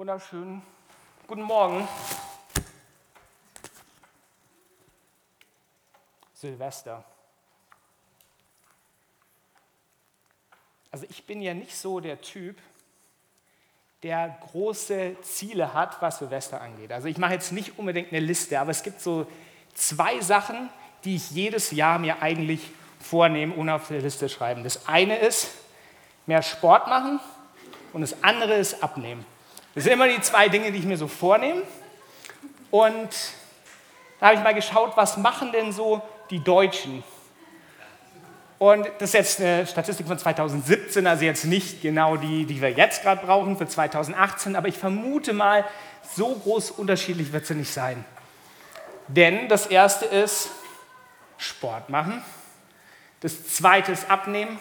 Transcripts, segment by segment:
Wunderschön. Guten Morgen. Silvester. Also ich bin ja nicht so der Typ, der große Ziele hat, was Silvester angeht. Also ich mache jetzt nicht unbedingt eine Liste, aber es gibt so zwei Sachen, die ich jedes Jahr mir eigentlich vornehme und auf der Liste schreiben. Das eine ist mehr Sport machen und das andere ist abnehmen. Das sind immer die zwei Dinge, die ich mir so vornehme. Und da habe ich mal geschaut, was machen denn so die Deutschen? Und das ist jetzt eine Statistik von 2017, also jetzt nicht genau die, die wir jetzt gerade brauchen für 2018, aber ich vermute mal, so groß unterschiedlich wird sie nicht sein. Denn das erste ist Sport machen. Das zweite ist abnehmen.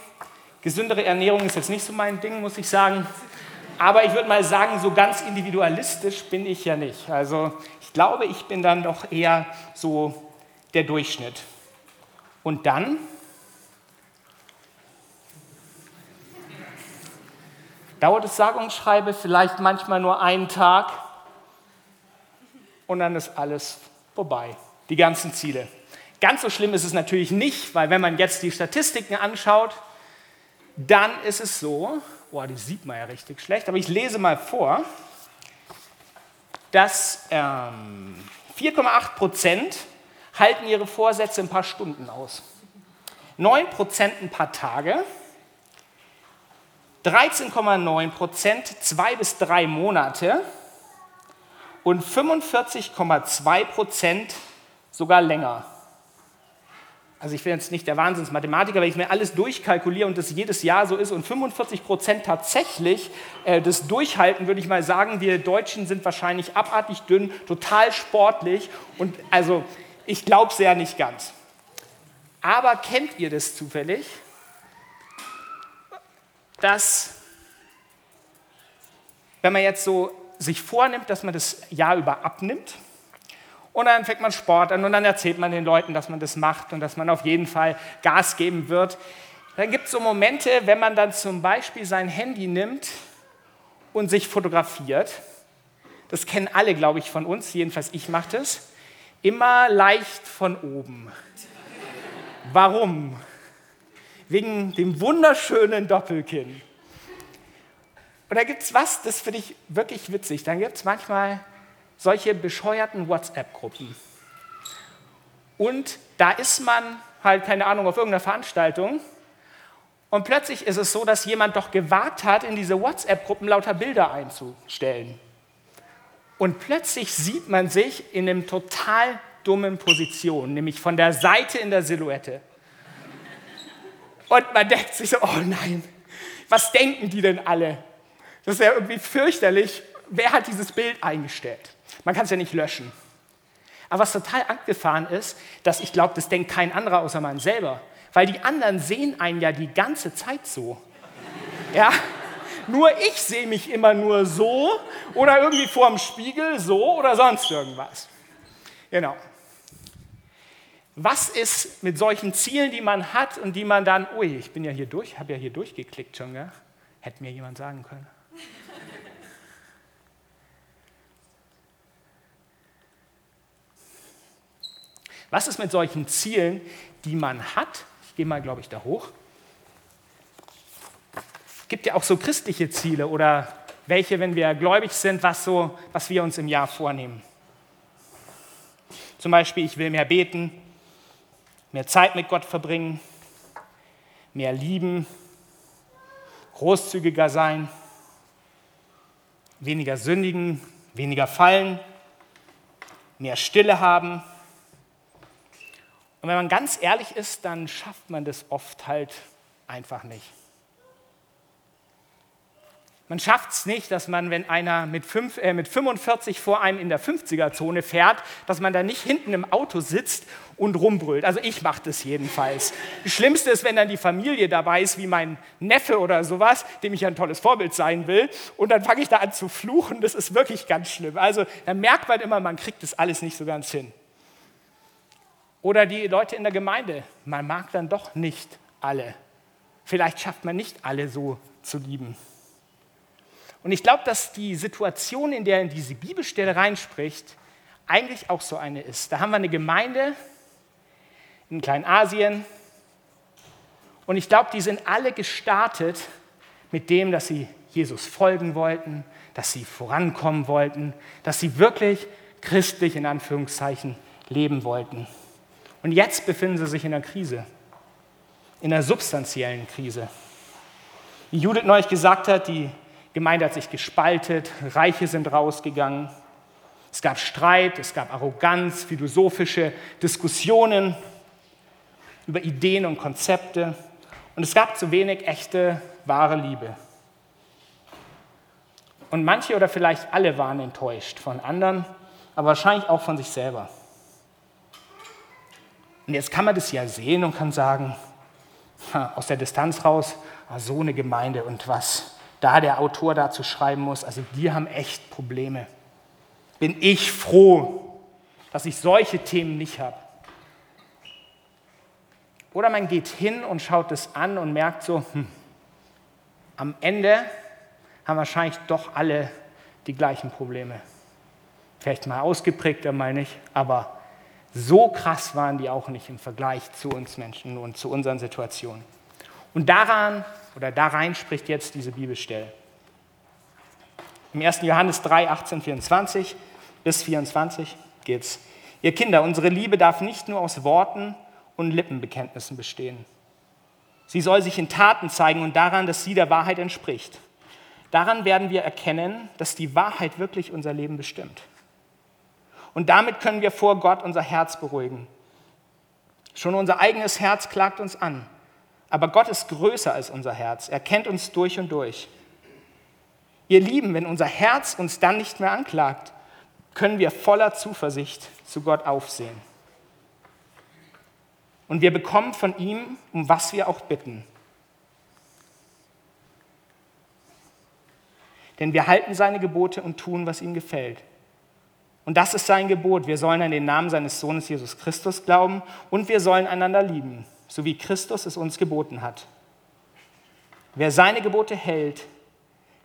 Gesündere Ernährung ist jetzt nicht so mein Ding, muss ich sagen. Aber ich würde mal sagen, so ganz individualistisch bin ich ja nicht. Also ich glaube, ich bin dann doch eher so der Durchschnitt. Und dann dauert das sage und schreibe vielleicht manchmal nur einen Tag und dann ist alles vorbei. Die ganzen Ziele. Ganz so schlimm ist es natürlich nicht, weil wenn man jetzt die Statistiken anschaut, dann ist es so, Boah, die sieht man ja richtig schlecht, aber ich lese mal vor, dass ähm, 4,8 Prozent halten ihre Vorsätze ein paar Stunden aus. 9 Prozent ein paar Tage, 13,9 Prozent zwei bis drei Monate. Und 45,2 Prozent sogar länger also ich bin jetzt nicht der Wahnsinnsmathematiker, weil ich mir alles durchkalkuliere und das jedes Jahr so ist und 45 Prozent tatsächlich äh, das durchhalten, würde ich mal sagen, wir Deutschen sind wahrscheinlich abartig dünn, total sportlich und also ich glaube es ja nicht ganz. Aber kennt ihr das zufällig, dass wenn man jetzt so sich vornimmt, dass man das Jahr über abnimmt, und dann fängt man Sport an und dann erzählt man den Leuten, dass man das macht und dass man auf jeden Fall Gas geben wird. Dann gibt es so Momente, wenn man dann zum Beispiel sein Handy nimmt und sich fotografiert. Das kennen alle, glaube ich, von uns, jedenfalls ich mache das. Immer leicht von oben. Warum? Wegen dem wunderschönen Doppelkinn. Und da gibt es was, das finde ich wirklich witzig. Dann gibt es manchmal solche bescheuerten WhatsApp-Gruppen. Und da ist man halt, keine Ahnung, auf irgendeiner Veranstaltung und plötzlich ist es so, dass jemand doch gewagt hat, in diese WhatsApp-Gruppen lauter Bilder einzustellen. Und plötzlich sieht man sich in einem total dummen Position, nämlich von der Seite in der Silhouette. Und man denkt sich so, oh nein, was denken die denn alle? Das ist ja irgendwie fürchterlich. Wer hat dieses Bild eingestellt? Man kann es ja nicht löschen. Aber was total abgefahren ist, dass ich glaube, das denkt kein anderer außer man selber. Weil die anderen sehen einen ja die ganze Zeit so. Ja? Nur ich sehe mich immer nur so oder irgendwie vor dem Spiegel so oder sonst irgendwas. Genau. Was ist mit solchen Zielen, die man hat und die man dann, ui, ich bin ja hier durch, habe ja hier durchgeklickt schon, gell? hätte mir jemand sagen können. Was ist mit solchen Zielen, die man hat? Ich gehe mal, glaube ich, da hoch. Es gibt ja auch so christliche Ziele oder welche, wenn wir gläubig sind, was, so, was wir uns im Jahr vornehmen. Zum Beispiel, ich will mehr beten, mehr Zeit mit Gott verbringen, mehr lieben, großzügiger sein, weniger sündigen, weniger fallen, mehr Stille haben, und wenn man ganz ehrlich ist, dann schafft man das oft halt einfach nicht. Man schafft es nicht, dass man, wenn einer mit, fünf, äh, mit 45 vor einem in der 50er-Zone fährt, dass man da nicht hinten im Auto sitzt und rumbrüllt. Also ich mache das jedenfalls. Das Schlimmste ist, wenn dann die Familie dabei ist, wie mein Neffe oder sowas, dem ich ein tolles Vorbild sein will. Und dann fange ich da an zu fluchen. Das ist wirklich ganz schlimm. Also da merkt man immer, man kriegt das alles nicht so ganz hin. Oder die Leute in der Gemeinde. Man mag dann doch nicht alle. Vielleicht schafft man nicht alle so zu lieben. Und ich glaube, dass die Situation, in der diese Bibelstelle reinspricht, eigentlich auch so eine ist. Da haben wir eine Gemeinde in Kleinasien und ich glaube, die sind alle gestartet mit dem, dass sie Jesus folgen wollten, dass sie vorankommen wollten, dass sie wirklich christlich in Anführungszeichen leben wollten. Und jetzt befinden sie sich in einer Krise, in einer substanziellen Krise. Wie Judith neulich gesagt hat, die Gemeinde hat sich gespaltet, Reiche sind rausgegangen, es gab Streit, es gab Arroganz, philosophische Diskussionen über Ideen und Konzepte und es gab zu wenig echte, wahre Liebe. Und manche oder vielleicht alle waren enttäuscht von anderen, aber wahrscheinlich auch von sich selber. Und jetzt kann man das ja sehen und kann sagen, aus der Distanz raus, ah, so eine Gemeinde und was da der Autor dazu schreiben muss, also die haben echt Probleme. Bin ich froh, dass ich solche Themen nicht habe. Oder man geht hin und schaut es an und merkt so, hm, am Ende haben wahrscheinlich doch alle die gleichen Probleme. Vielleicht mal ausgeprägter, mal nicht, aber so krass waren die auch nicht im Vergleich zu uns Menschen und zu unseren Situationen. Und daran oder da rein spricht jetzt diese Bibelstelle. Im 1. Johannes 3, 18, 24 bis 24 geht's. Ihr Kinder, unsere Liebe darf nicht nur aus Worten und Lippenbekenntnissen bestehen. Sie soll sich in Taten zeigen und daran, dass sie der Wahrheit entspricht. Daran werden wir erkennen, dass die Wahrheit wirklich unser Leben bestimmt. Und damit können wir vor Gott unser Herz beruhigen. Schon unser eigenes Herz klagt uns an. Aber Gott ist größer als unser Herz. Er kennt uns durch und durch. Ihr Lieben, wenn unser Herz uns dann nicht mehr anklagt, können wir voller Zuversicht zu Gott aufsehen. Und wir bekommen von ihm, um was wir auch bitten. Denn wir halten seine Gebote und tun, was ihm gefällt. Und das ist sein Gebot. Wir sollen an den Namen seines Sohnes Jesus Christus glauben und wir sollen einander lieben, so wie Christus es uns geboten hat. Wer seine Gebote hält,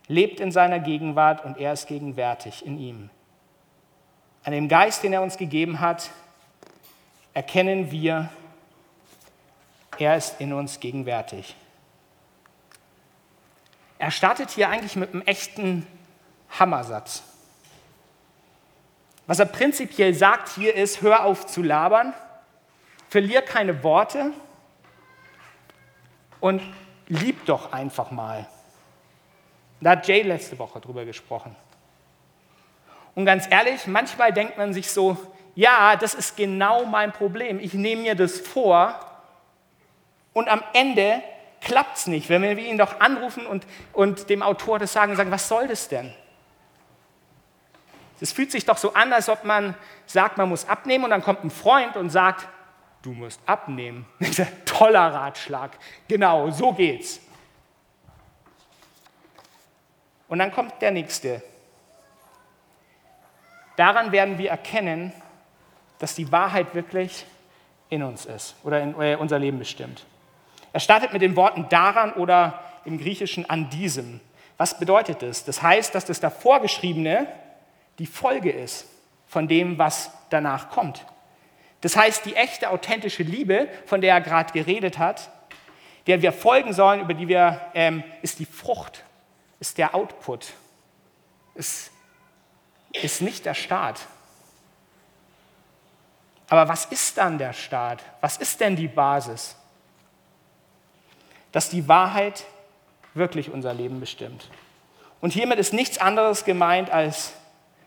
lebt in seiner Gegenwart und er ist gegenwärtig in ihm. An dem Geist, den er uns gegeben hat, erkennen wir, er ist in uns gegenwärtig. Er startet hier eigentlich mit einem echten Hammersatz. Was er prinzipiell sagt hier ist, hör auf zu labern, verlier keine Worte und lieb doch einfach mal. Da hat Jay letzte Woche drüber gesprochen. Und ganz ehrlich, manchmal denkt man sich so, ja, das ist genau mein Problem. Ich nehme mir das vor und am Ende klappt es nicht. Wenn wir ihn doch anrufen und, und dem Autor das sagen, sagen, was soll das denn? Es fühlt sich doch so an, als ob man sagt, man muss abnehmen und dann kommt ein Freund und sagt, du musst abnehmen. Toller Ratschlag. Genau, so geht's. Und dann kommt der nächste. Daran werden wir erkennen, dass die Wahrheit wirklich in uns ist oder in äh, unser Leben bestimmt. Er startet mit den Worten daran oder im Griechischen an diesem. Was bedeutet das? Das heißt, dass das davor geschriebene die Folge ist von dem, was danach kommt. Das heißt, die echte, authentische Liebe, von der er gerade geredet hat, der wir folgen sollen, über die wir, ähm, ist die Frucht, ist der Output, ist, ist nicht der Staat. Aber was ist dann der Staat? Was ist denn die Basis? Dass die Wahrheit wirklich unser Leben bestimmt. Und hiermit ist nichts anderes gemeint als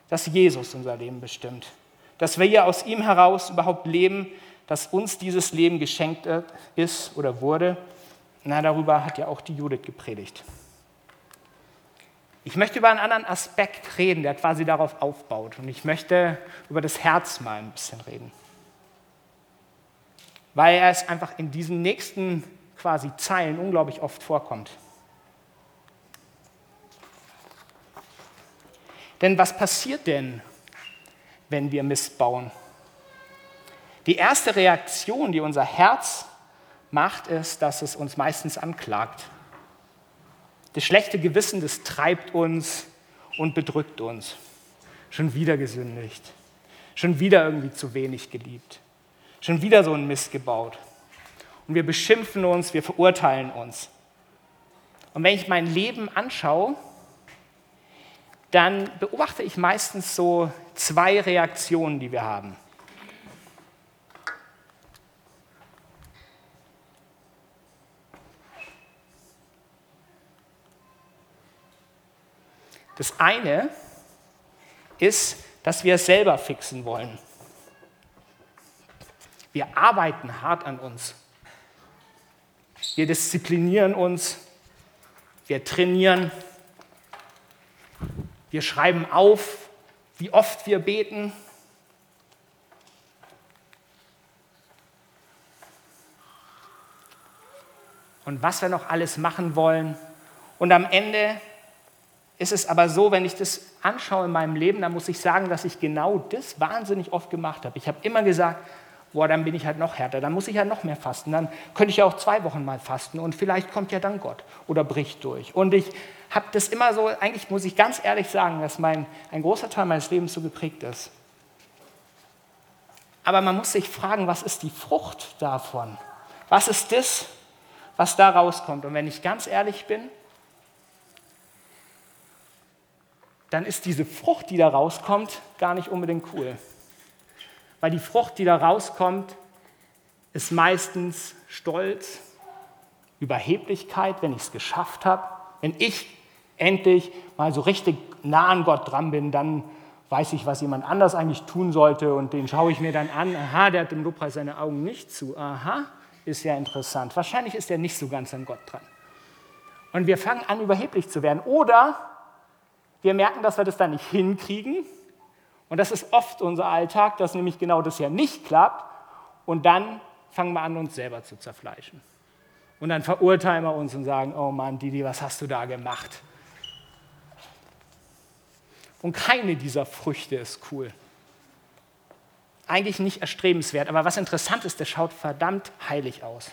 dass Jesus unser Leben bestimmt. Dass wir hier aus ihm heraus überhaupt leben, dass uns dieses Leben geschenkt ist oder wurde. Na, darüber hat ja auch die Judith gepredigt. Ich möchte über einen anderen Aspekt reden, der quasi darauf aufbaut. Und ich möchte über das Herz mal ein bisschen reden. Weil er es einfach in diesen nächsten quasi Zeilen unglaublich oft vorkommt. Denn was passiert denn, wenn wir Mist bauen? Die erste Reaktion, die unser Herz macht, ist, dass es uns meistens anklagt. Das schlechte Gewissen, das treibt uns und bedrückt uns. Schon wieder gesündigt. Schon wieder irgendwie zu wenig geliebt. Schon wieder so ein Mist gebaut. Und wir beschimpfen uns, wir verurteilen uns. Und wenn ich mein Leben anschaue, dann beobachte ich meistens so zwei Reaktionen, die wir haben. Das eine ist, dass wir es selber fixen wollen. Wir arbeiten hart an uns. Wir disziplinieren uns. Wir trainieren. Wir schreiben auf, wie oft wir beten. Und was wir noch alles machen wollen. Und am Ende ist es aber so, wenn ich das anschaue in meinem Leben, dann muss ich sagen, dass ich genau das wahnsinnig oft gemacht habe. Ich habe immer gesagt, boah, dann bin ich halt noch härter, dann muss ich ja noch mehr fasten, dann könnte ich ja auch zwei Wochen mal fasten und vielleicht kommt ja dann Gott oder bricht durch. Und ich habe das immer so, eigentlich muss ich ganz ehrlich sagen, dass mein, ein großer Teil meines Lebens so geprägt ist. Aber man muss sich fragen, was ist die Frucht davon? Was ist das, was da rauskommt? Und wenn ich ganz ehrlich bin, dann ist diese Frucht, die da rauskommt, gar nicht unbedingt cool. Weil die Frucht, die da rauskommt, ist meistens Stolz, Überheblichkeit, wenn ich es geschafft habe. Wenn ich endlich mal so richtig nah an Gott dran bin, dann weiß ich, was jemand anders eigentlich tun sollte und den schaue ich mir dann an. Aha, der hat im Lobpreis seine Augen nicht zu. Aha, ist ja interessant. Wahrscheinlich ist er nicht so ganz an Gott dran. Und wir fangen an, überheblich zu werden. Oder wir merken, dass wir das dann nicht hinkriegen. Und das ist oft unser Alltag, dass nämlich genau das ja nicht klappt. Und dann fangen wir an, uns selber zu zerfleischen. Und dann verurteilen wir uns und sagen, oh Mann, Didi, was hast du da gemacht? Und keine dieser Früchte ist cool. Eigentlich nicht erstrebenswert, aber was interessant ist, der schaut verdammt heilig aus.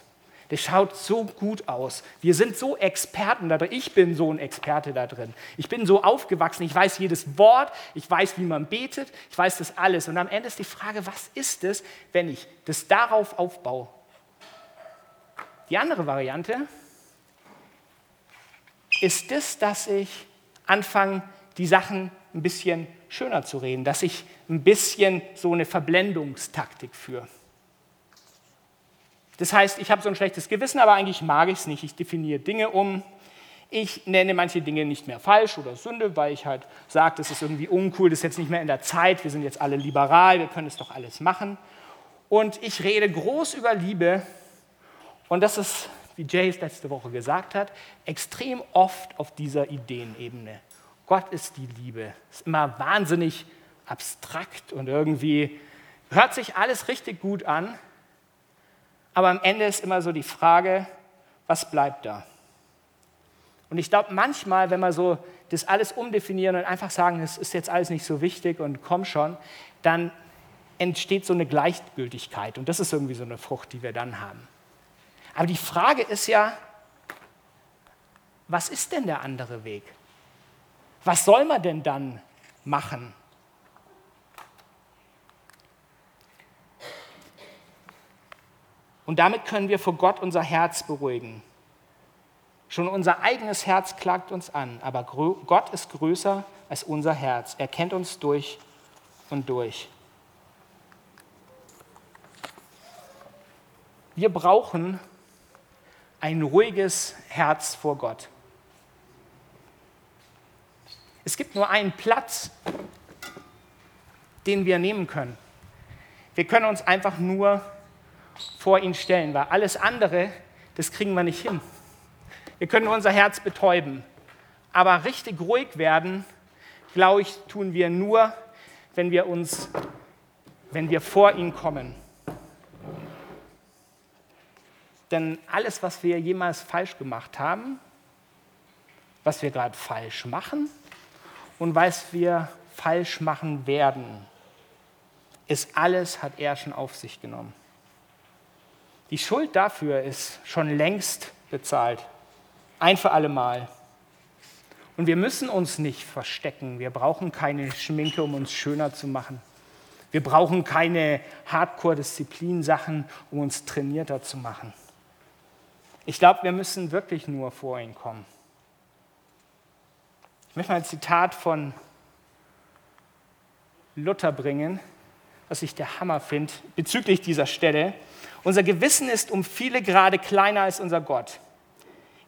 Der schaut so gut aus. Wir sind so Experten da drin. Ich bin so ein Experte da drin. Ich bin so aufgewachsen. Ich weiß jedes Wort. Ich weiß, wie man betet. Ich weiß das alles. Und am Ende ist die Frage, was ist es, wenn ich das darauf aufbaue? Die andere Variante ist es, dass ich anfange, die Sachen ein bisschen schöner zu reden, dass ich ein bisschen so eine Verblendungstaktik führe. Das heißt, ich habe so ein schlechtes Gewissen, aber eigentlich mag ich es nicht. Ich definiere Dinge um. Ich nenne manche Dinge nicht mehr falsch oder Sünde, weil ich halt sage, das ist irgendwie uncool, das ist jetzt nicht mehr in der Zeit, wir sind jetzt alle liberal, wir können es doch alles machen. Und ich rede groß über Liebe und das ist, wie Jay es letzte Woche gesagt hat, extrem oft auf dieser Ideenebene. Gott ist die Liebe. Ist immer wahnsinnig abstrakt und irgendwie hört sich alles richtig gut an, aber am Ende ist immer so die Frage, was bleibt da? Und ich glaube, manchmal, wenn wir so das alles umdefinieren und einfach sagen, es ist jetzt alles nicht so wichtig und komm schon, dann entsteht so eine Gleichgültigkeit. Und das ist irgendwie so eine Frucht, die wir dann haben. Aber die Frage ist ja, was ist denn der andere Weg? Was soll man denn dann machen? Und damit können wir vor Gott unser Herz beruhigen. Schon unser eigenes Herz klagt uns an, aber Gott ist größer als unser Herz. Er kennt uns durch und durch. Wir brauchen ein ruhiges Herz vor Gott. Es gibt nur einen Platz, den wir nehmen können. Wir können uns einfach nur vor ihn stellen, weil alles andere, das kriegen wir nicht hin. Wir können unser Herz betäuben, aber richtig ruhig werden, glaube ich, tun wir nur, wenn wir uns, wenn wir vor ihn kommen. Denn alles, was wir jemals falsch gemacht haben, was wir gerade falsch machen und was wir falsch machen werden, ist alles, hat er schon auf sich genommen. Die Schuld dafür ist schon längst bezahlt. Ein für alle Mal. Und wir müssen uns nicht verstecken. Wir brauchen keine Schminke, um uns schöner zu machen. Wir brauchen keine Hardcore-Disziplin-Sachen, um uns trainierter zu machen. Ich glaube, wir müssen wirklich nur vor ihn kommen. Ich möchte mal ein Zitat von Luther bringen, was ich der Hammer finde, bezüglich dieser Stelle. Unser Gewissen ist um viele Grade kleiner als unser Gott.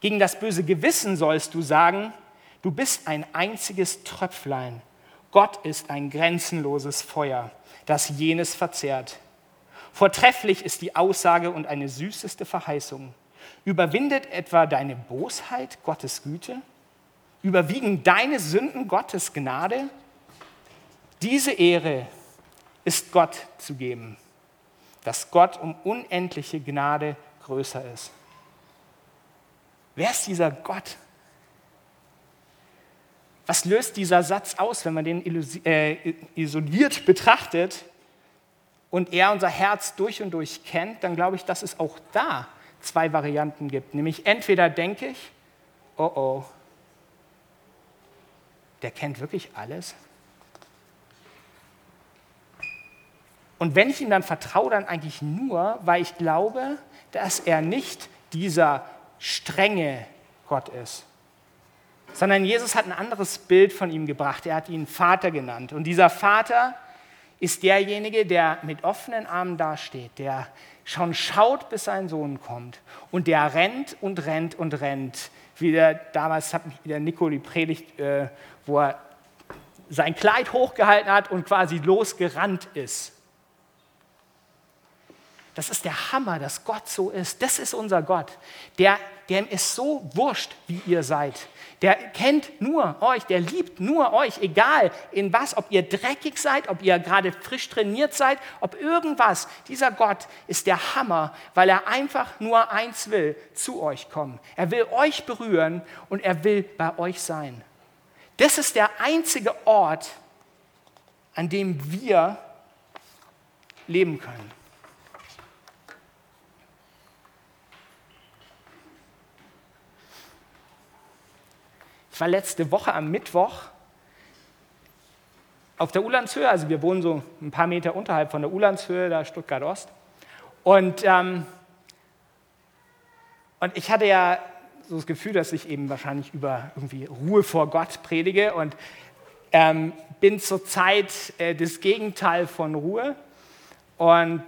Gegen das böse Gewissen sollst du sagen, du bist ein einziges Tröpflein. Gott ist ein grenzenloses Feuer, das jenes verzehrt. Vortrefflich ist die Aussage und eine süßeste Verheißung. Überwindet etwa deine Bosheit Gottes Güte? Überwiegen deine Sünden Gottes Gnade? Diese Ehre ist Gott zu geben, dass Gott um unendliche Gnade größer ist. Wer ist dieser Gott? Was löst dieser Satz aus, wenn man den äh, isoliert betrachtet und er unser Herz durch und durch kennt, dann glaube ich, dass es auch da zwei Varianten gibt. Nämlich entweder denke ich, oh oh, der kennt wirklich alles. Und wenn ich ihm dann vertraue, dann eigentlich nur, weil ich glaube, dass er nicht dieser strenge Gott ist, sondern Jesus hat ein anderes Bild von ihm gebracht. Er hat ihn Vater genannt. Und dieser Vater ist derjenige, der mit offenen Armen dasteht, der schon schaut, bis sein Sohn kommt. Und der rennt und rennt und rennt. Wie der, damals hat der Nico die Predigt, äh, wo er sein Kleid hochgehalten hat und quasi losgerannt ist. Das ist der Hammer, dass Gott so ist. Das ist unser Gott. Der, dem ist so wurscht, wie ihr seid. Der kennt nur euch, der liebt nur euch, egal in was, ob ihr dreckig seid, ob ihr gerade frisch trainiert seid, ob irgendwas. Dieser Gott ist der Hammer, weil er einfach nur eins will, zu euch kommen. Er will euch berühren und er will bei euch sein. Das ist der einzige Ort, an dem wir leben können. Ich war letzte Woche am Mittwoch auf der Ulandshöhe, also wir wohnen so ein paar Meter unterhalb von der Ulandshöhe, da Stuttgart Ost. Und, ähm, und ich hatte ja so das Gefühl, dass ich eben wahrscheinlich über irgendwie Ruhe vor Gott predige und ähm, bin zurzeit äh, das Gegenteil von Ruhe und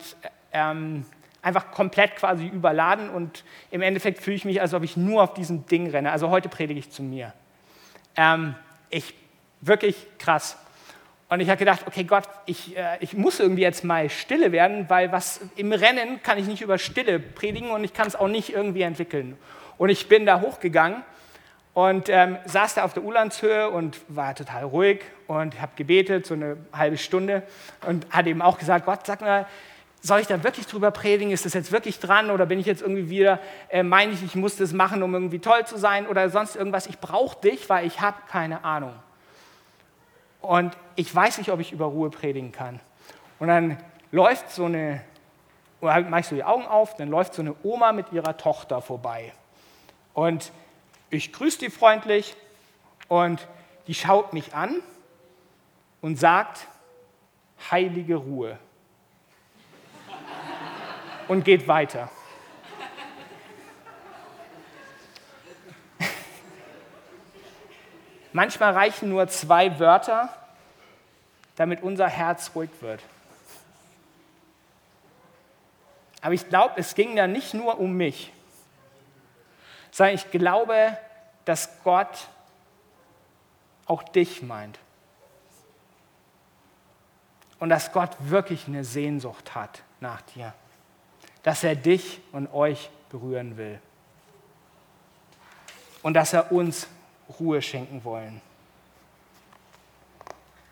ähm, einfach komplett quasi überladen und im Endeffekt fühle ich mich, als ob ich nur auf diesem Ding renne. Also heute predige ich zu mir. Ähm, ich, wirklich krass. Und ich habe gedacht, okay Gott, ich, äh, ich muss irgendwie jetzt mal stille werden, weil was im Rennen kann ich nicht über Stille predigen und ich kann es auch nicht irgendwie entwickeln. Und ich bin da hochgegangen und ähm, saß da auf der Ulandshöhe und war total ruhig und habe gebetet, so eine halbe Stunde und hat eben auch gesagt, Gott, sag mal, soll ich da wirklich drüber predigen? Ist das jetzt wirklich dran? Oder bin ich jetzt irgendwie wieder, äh, meine ich, ich muss das machen, um irgendwie toll zu sein oder sonst irgendwas? Ich brauche dich, weil ich habe keine Ahnung. Und ich weiß nicht, ob ich über Ruhe predigen kann. Und dann läuft so eine, oder halt mache ich so die Augen auf, dann läuft so eine Oma mit ihrer Tochter vorbei. Und ich grüße die freundlich und die schaut mich an und sagt, heilige Ruhe und geht weiter. Manchmal reichen nur zwei Wörter, damit unser Herz ruhig wird. Aber ich glaube, es ging da nicht nur um mich, sondern ich glaube, dass Gott auch dich meint. Und dass Gott wirklich eine Sehnsucht hat nach dir dass er dich und euch berühren will. Und dass er uns Ruhe schenken wollen.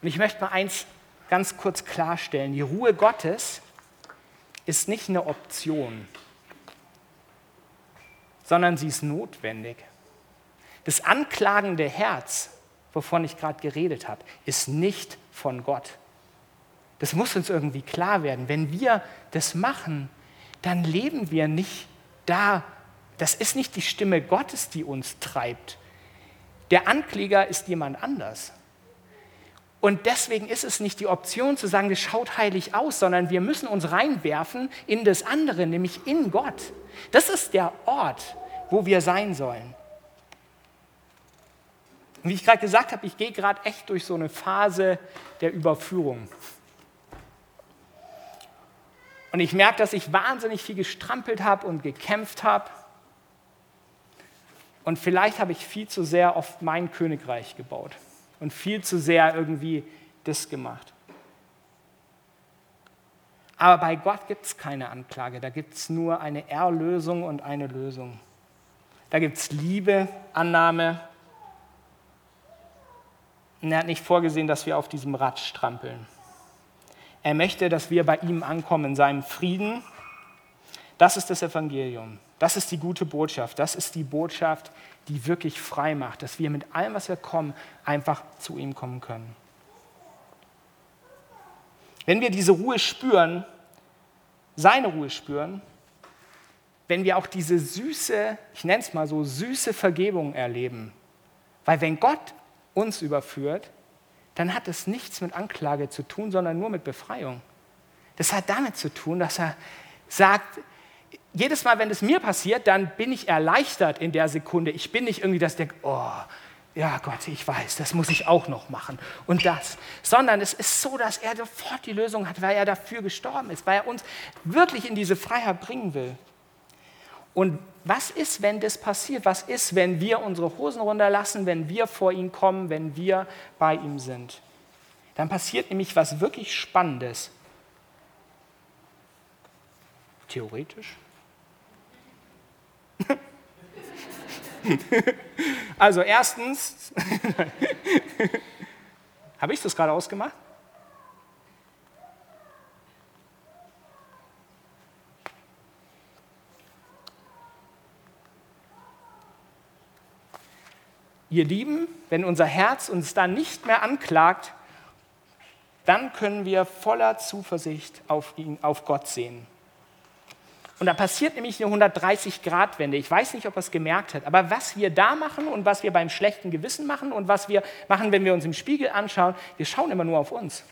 Und ich möchte mal eins ganz kurz klarstellen. Die Ruhe Gottes ist nicht eine Option, sondern sie ist notwendig. Das anklagende Herz, wovon ich gerade geredet habe, ist nicht von Gott. Das muss uns irgendwie klar werden. Wenn wir das machen, dann leben wir nicht da. Das ist nicht die Stimme Gottes, die uns treibt. Der Ankläger ist jemand anders. Und deswegen ist es nicht die Option zu sagen, das schaut heilig aus, sondern wir müssen uns reinwerfen in das andere, nämlich in Gott. Das ist der Ort, wo wir sein sollen. Und wie ich gerade gesagt habe, ich gehe gerade echt durch so eine Phase der Überführung. Und ich merke, dass ich wahnsinnig viel gestrampelt habe und gekämpft habe. Und vielleicht habe ich viel zu sehr auf mein Königreich gebaut und viel zu sehr irgendwie das gemacht. Aber bei Gott gibt es keine Anklage, da gibt es nur eine Erlösung und eine Lösung. Da gibt es Liebe, Annahme. Und er hat nicht vorgesehen, dass wir auf diesem Rad strampeln. Er möchte, dass wir bei ihm ankommen, in seinem Frieden. Das ist das Evangelium. Das ist die gute Botschaft. Das ist die Botschaft, die wirklich frei macht, dass wir mit allem, was wir kommen, einfach zu ihm kommen können. Wenn wir diese Ruhe spüren, seine Ruhe spüren, wenn wir auch diese süße, ich nenne es mal so, süße Vergebung erleben, weil wenn Gott uns überführt, dann hat es nichts mit Anklage zu tun, sondern nur mit Befreiung. Das hat damit zu tun, dass er sagt, jedes Mal, wenn es mir passiert, dann bin ich erleichtert in der Sekunde. Ich bin nicht irgendwie, dass ich denke, oh, ja Gott, ich weiß, das muss ich auch noch machen und das. Sondern es ist so, dass er sofort die Lösung hat, weil er dafür gestorben ist, weil er uns wirklich in diese Freiheit bringen will. Und was ist, wenn das passiert? Was ist, wenn wir unsere Hosen runterlassen, wenn wir vor ihn kommen, wenn wir bei ihm sind? Dann passiert nämlich was wirklich Spannendes. Theoretisch. also erstens, habe ich das gerade ausgemacht? Ihr Lieben, wenn unser Herz uns dann nicht mehr anklagt, dann können wir voller Zuversicht auf, ihn, auf Gott sehen. Und da passiert nämlich eine 130-Grad-Wende. Ich weiß nicht, ob er es gemerkt hat, aber was wir da machen und was wir beim schlechten Gewissen machen und was wir machen, wenn wir uns im Spiegel anschauen, wir schauen immer nur auf uns.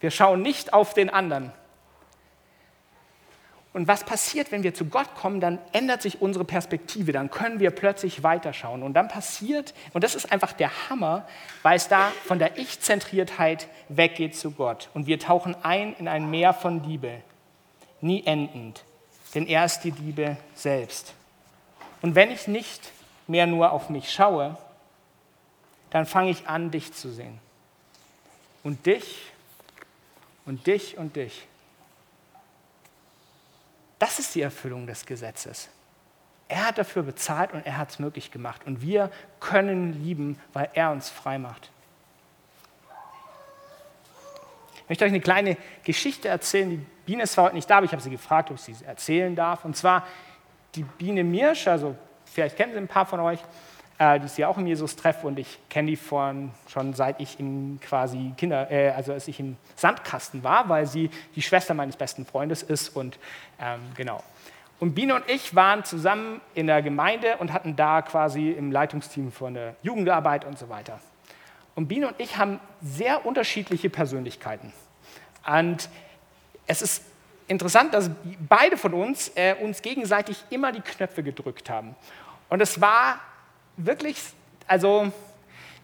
Wir schauen nicht auf den anderen. Und was passiert, wenn wir zu Gott kommen, dann ändert sich unsere Perspektive, dann können wir plötzlich weiterschauen. Und dann passiert, und das ist einfach der Hammer, weil es da von der Ich-Zentriertheit weggeht zu Gott. Und wir tauchen ein in ein Meer von Liebe, nie endend, denn er ist die Liebe selbst. Und wenn ich nicht mehr nur auf mich schaue, dann fange ich an, dich zu sehen. Und dich und dich und dich. Das ist die Erfüllung des Gesetzes. Er hat dafür bezahlt und er hat es möglich gemacht. Und wir können lieben, weil er uns frei macht. Ich möchte euch eine kleine Geschichte erzählen. Die Biene ist zwar heute nicht da, aber ich habe sie gefragt, ob ich sie erzählen darf. Und zwar die Biene Mirsch, also vielleicht kennen Sie ein paar von euch, äh, die ist ja auch im Jesus-Treff und ich kenne die von, schon seit ich im quasi Kinder, äh, also als ich im Sandkasten war, weil sie die Schwester meines besten Freundes ist und ähm, genau. Und Biene und ich waren zusammen in der Gemeinde und hatten da quasi im Leitungsteam von der Jugendarbeit und so weiter. Und Biene und ich haben sehr unterschiedliche Persönlichkeiten. Und es ist interessant, dass beide von uns äh, uns gegenseitig immer die Knöpfe gedrückt haben. Und es war wirklich, also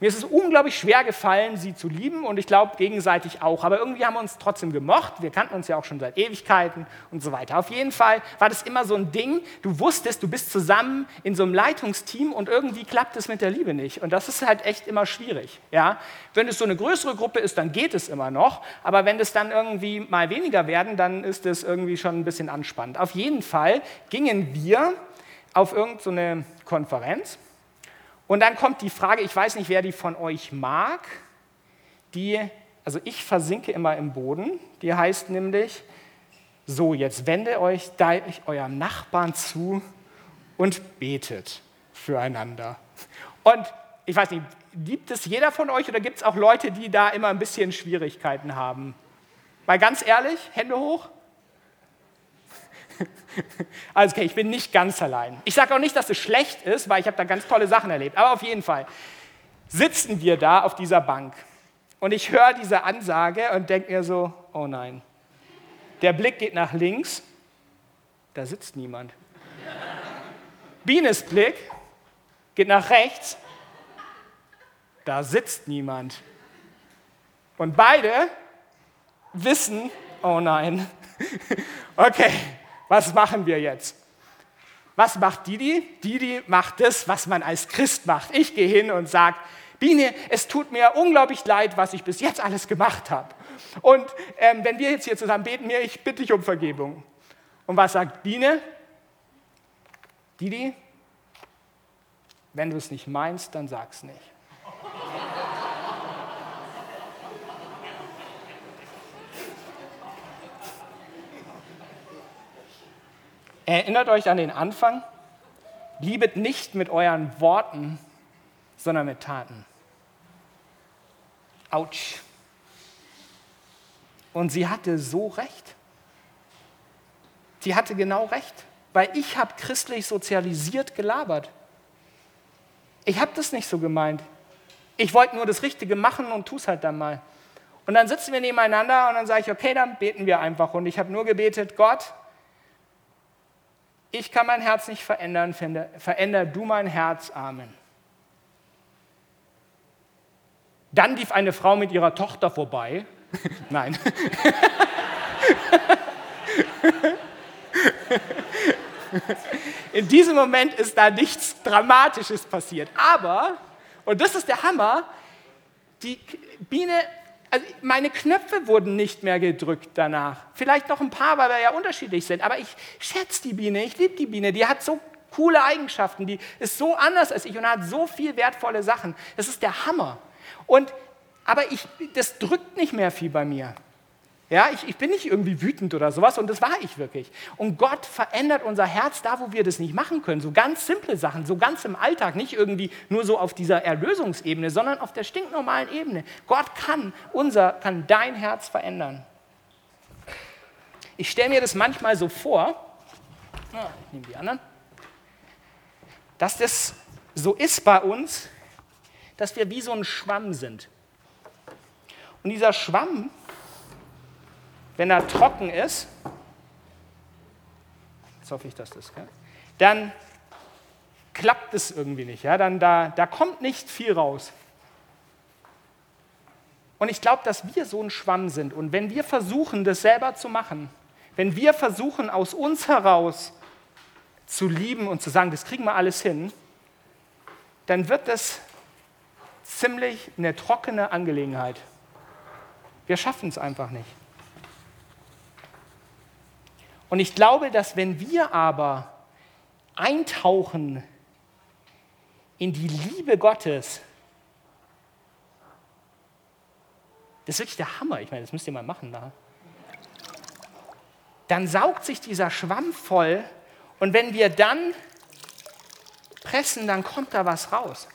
mir ist es unglaublich schwer gefallen, sie zu lieben und ich glaube gegenseitig auch. Aber irgendwie haben wir uns trotzdem gemocht. Wir kannten uns ja auch schon seit Ewigkeiten und so weiter. Auf jeden Fall war das immer so ein Ding. Du wusstest, du bist zusammen in so einem Leitungsteam und irgendwie klappt es mit der Liebe nicht. Und das ist halt echt immer schwierig. Ja? Wenn es so eine größere Gruppe ist, dann geht es immer noch. Aber wenn es dann irgendwie mal weniger werden, dann ist es irgendwie schon ein bisschen anspannend. Auf jeden Fall gingen wir auf irgendeine so Konferenz und dann kommt die Frage, ich weiß nicht, wer die von euch mag, die, also ich versinke immer im Boden, die heißt nämlich, so, jetzt wende euch eurem Nachbarn zu und betet füreinander. Und ich weiß nicht, liebt es jeder von euch oder gibt es auch Leute, die da immer ein bisschen Schwierigkeiten haben? Mal ganz ehrlich, Hände hoch. Also okay, ich bin nicht ganz allein. Ich sage auch nicht, dass es schlecht ist, weil ich habe da ganz tolle Sachen erlebt. Aber auf jeden Fall sitzen wir da auf dieser Bank. Und ich höre diese Ansage und denke mir so, oh nein. Der Blick geht nach links, da sitzt niemand. Bienes Blick geht nach rechts, da sitzt niemand. Und beide wissen, oh nein, okay, was machen wir jetzt? Was macht Didi? Didi macht das, was man als Christ macht. Ich gehe hin und sage, Biene, es tut mir unglaublich leid, was ich bis jetzt alles gemacht habe. Und ähm, wenn wir jetzt hier zusammen beten, mir, ich bitte dich um Vergebung. Und was sagt Biene? Didi, wenn du es nicht meinst, dann sag's nicht. Erinnert euch an den Anfang. Liebet nicht mit euren Worten, sondern mit Taten. Autsch. Und sie hatte so recht. Sie hatte genau recht, weil ich habe christlich sozialisiert gelabert. Ich habe das nicht so gemeint. Ich wollte nur das Richtige machen und tu es halt dann mal. Und dann sitzen wir nebeneinander und dann sage ich, okay, dann beten wir einfach. Und ich habe nur gebetet, Gott, ich kann mein Herz nicht verändern, veränder du mein Herz, Amen. Dann lief eine Frau mit ihrer Tochter vorbei. Nein. In diesem Moment ist da nichts Dramatisches passiert. Aber, und das ist der Hammer, die Biene also meine Knöpfe wurden nicht mehr gedrückt danach. Vielleicht noch ein paar, weil wir ja unterschiedlich sind. Aber ich schätze die Biene, ich liebe die Biene. Die hat so coole Eigenschaften, die ist so anders als ich und hat so viel wertvolle Sachen. Das ist der Hammer. Und, aber ich, das drückt nicht mehr viel bei mir. Ja, ich, ich bin nicht irgendwie wütend oder sowas und das war ich wirklich. Und Gott verändert unser Herz da, wo wir das nicht machen können. So ganz simple Sachen, so ganz im Alltag, nicht irgendwie nur so auf dieser Erlösungsebene, sondern auf der stinknormalen Ebene. Gott kann unser, kann dein Herz verändern. Ich stelle mir das manchmal so vor, ah, ich nehme die anderen, dass das so ist bei uns, dass wir wie so ein Schwamm sind. Und dieser Schwamm, wenn er trocken ist, jetzt hoffe ich, dass das kann, dann klappt es irgendwie nicht. Ja? Dann, da, da kommt nicht viel raus. Und ich glaube, dass wir so ein Schwamm sind. Und wenn wir versuchen, das selber zu machen, wenn wir versuchen, aus uns heraus zu lieben und zu sagen, das kriegen wir alles hin, dann wird das ziemlich eine trockene Angelegenheit. Wir schaffen es einfach nicht. Und ich glaube, dass wenn wir aber eintauchen in die Liebe Gottes, das ist wirklich der Hammer. Ich meine, das müsst ihr mal machen. Da. Dann saugt sich dieser Schwamm voll und wenn wir dann pressen, dann kommt da was raus.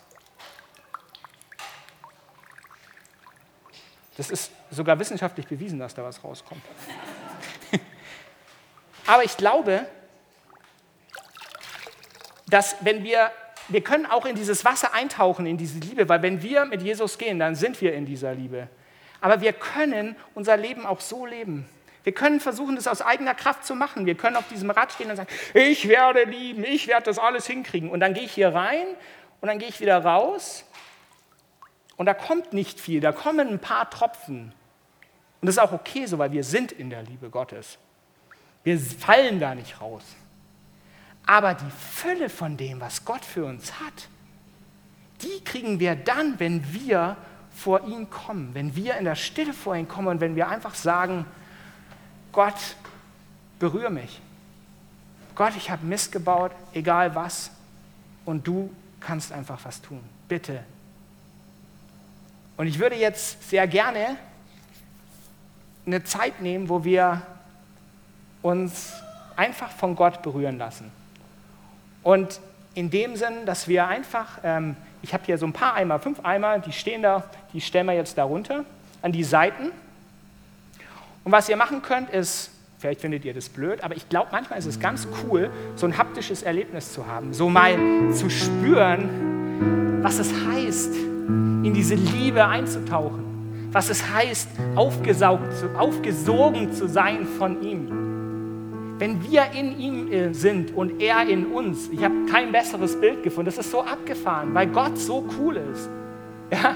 Das ist sogar wissenschaftlich bewiesen, dass da was rauskommt. Aber ich glaube, dass wenn wir, wir können auch in dieses Wasser eintauchen, in diese Liebe, weil wenn wir mit Jesus gehen, dann sind wir in dieser Liebe. Aber wir können unser Leben auch so leben. Wir können versuchen, das aus eigener Kraft zu machen. Wir können auf diesem Rad stehen und sagen, ich werde lieben, ich werde das alles hinkriegen. Und dann gehe ich hier rein und dann gehe ich wieder raus und da kommt nicht viel, da kommen ein paar Tropfen. Und das ist auch okay so, weil wir sind in der Liebe Gottes. Wir fallen da nicht raus. Aber die Fülle von dem, was Gott für uns hat, die kriegen wir dann, wenn wir vor ihn kommen, wenn wir in der Stille vor ihn kommen und wenn wir einfach sagen, Gott, berühre mich. Gott, ich habe Mist gebaut, egal was, und du kannst einfach was tun. Bitte. Und ich würde jetzt sehr gerne eine Zeit nehmen, wo wir uns einfach von Gott berühren lassen. Und in dem Sinn, dass wir einfach, ähm, ich habe hier so ein paar Eimer, fünf Eimer, die stehen da, die stellen wir jetzt darunter, an die Seiten. Und was ihr machen könnt, ist Vielleicht findet ihr das blöd, aber ich glaube, manchmal ist es ganz cool, so ein haptisches Erlebnis zu haben, so mal zu spüren, was es heißt, in diese Liebe einzutauchen, was es heißt, aufgesaugt, aufgesogen zu sein von ihm. Wenn wir in ihm äh, sind und er in uns, ich habe kein besseres Bild gefunden, das ist so abgefahren, weil Gott so cool ist. Ja?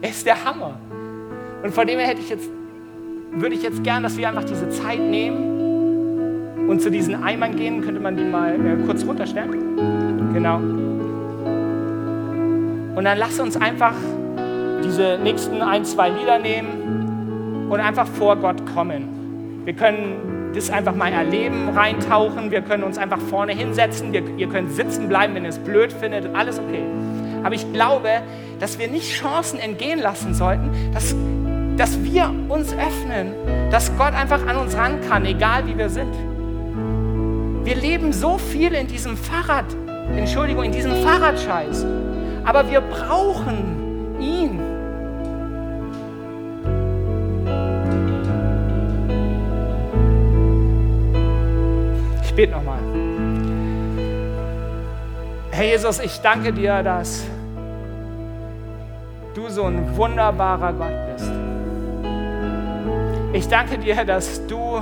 Er ist der Hammer. Und von dem her hätte ich jetzt würde ich jetzt gern, dass wir einfach diese Zeit nehmen und zu diesen Eimern gehen. Könnte man die mal äh, kurz runterstellen? Genau. Und dann lass uns einfach diese nächsten ein, zwei Lieder nehmen und einfach vor Gott kommen. Wir können das einfach mal erleben, reintauchen. Wir können uns einfach vorne hinsetzen. Wir, ihr könnt sitzen bleiben, wenn ihr es blöd findet. Alles okay. Aber ich glaube, dass wir nicht Chancen entgehen lassen sollten, dass dass wir uns öffnen, dass Gott einfach an uns ran kann, egal wie wir sind. Wir leben so viel in diesem Fahrrad, Entschuldigung, in diesem Fahrradscheiß, aber wir brauchen ihn. Ich bete nochmal. Herr Jesus, ich danke dir, dass du so ein wunderbarer Gott bist. Ich danke dir, dass du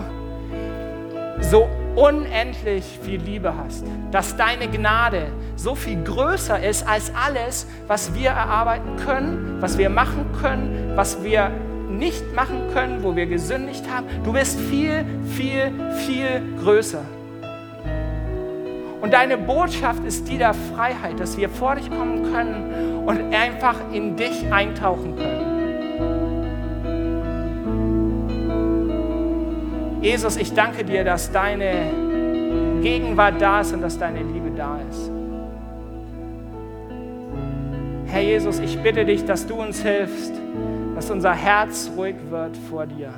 so unendlich viel Liebe hast, dass deine Gnade so viel größer ist als alles, was wir erarbeiten können, was wir machen können, was wir nicht machen können, wo wir gesündigt haben. Du bist viel, viel, viel größer. Und deine Botschaft ist die der Freiheit, dass wir vor dich kommen können und einfach in dich eintauchen können. Jesus, ich danke dir, dass deine Gegenwart da ist und dass deine Liebe da ist. Herr Jesus, ich bitte dich, dass du uns hilfst, dass unser Herz ruhig wird vor dir.